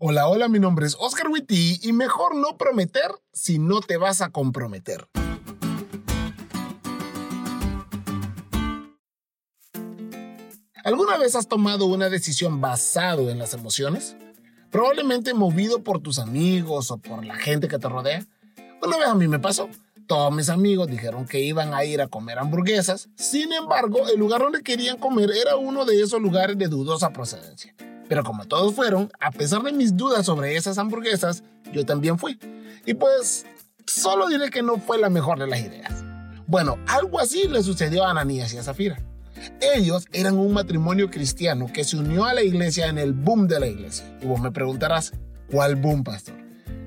Hola, hola, mi nombre es Oscar Witty y mejor no prometer si no te vas a comprometer. ¿Alguna vez has tomado una decisión basado en las emociones? Probablemente movido por tus amigos o por la gente que te rodea. Una vez a mí me pasó. Todos mis amigos dijeron que iban a ir a comer hamburguesas. Sin embargo, el lugar donde querían comer era uno de esos lugares de dudosa procedencia. Pero como todos fueron, a pesar de mis dudas sobre esas hamburguesas, yo también fui. Y pues, solo diré que no fue la mejor de las ideas. Bueno, algo así le sucedió a Ananías y a Zafira. Ellos eran un matrimonio cristiano que se unió a la iglesia en el boom de la iglesia. Y vos me preguntarás, ¿cuál boom, pastor?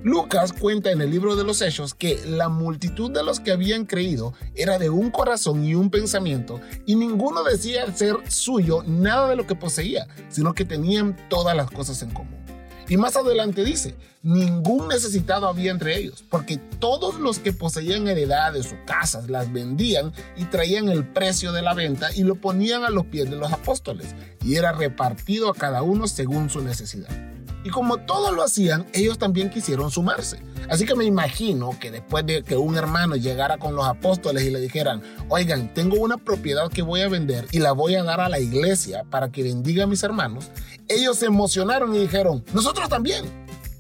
Lucas cuenta en el libro de los Hechos que la multitud de los que habían creído era de un corazón y un pensamiento, y ninguno decía ser suyo nada de lo que poseía, sino que tenían todas las cosas en común. Y más adelante dice, ningún necesitado había entre ellos, porque todos los que poseían heredades o casas las vendían y traían el precio de la venta y lo ponían a los pies de los apóstoles, y era repartido a cada uno según su necesidad. Y como todos lo hacían, ellos también quisieron sumarse. Así que me imagino que después de que un hermano llegara con los apóstoles y le dijeran, oigan, tengo una propiedad que voy a vender y la voy a dar a la iglesia para que bendiga a mis hermanos, ellos se emocionaron y dijeron, nosotros también.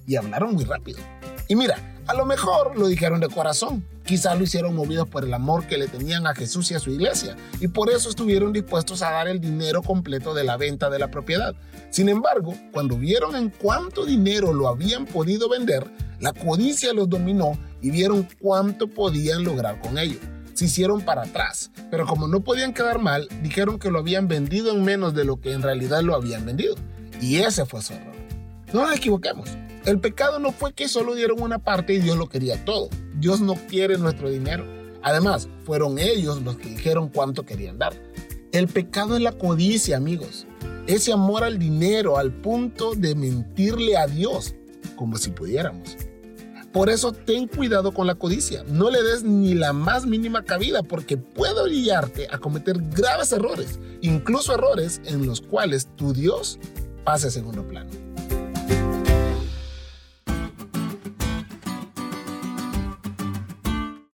Y hablaron muy rápido. Y mira, a lo mejor lo dijeron de corazón, quizás lo hicieron movidos por el amor que le tenían a Jesús y a su iglesia, y por eso estuvieron dispuestos a dar el dinero completo de la venta de la propiedad. Sin embargo, cuando vieron en cuánto dinero lo habían podido vender, la codicia los dominó y vieron cuánto podían lograr con ello. Se hicieron para atrás, pero como no podían quedar mal, dijeron que lo habían vendido en menos de lo que en realidad lo habían vendido. Y ese fue su error. No nos equivoquemos. El pecado no fue que solo dieron una parte y Dios lo quería todo. Dios no quiere nuestro dinero. Además, fueron ellos los que dijeron cuánto querían dar. El pecado es la codicia, amigos. Ese amor al dinero al punto de mentirle a Dios, como si pudiéramos. Por eso ten cuidado con la codicia. No le des ni la más mínima cabida porque puede orillarte a cometer graves errores, incluso errores en los cuales tu Dios pase a segundo plano.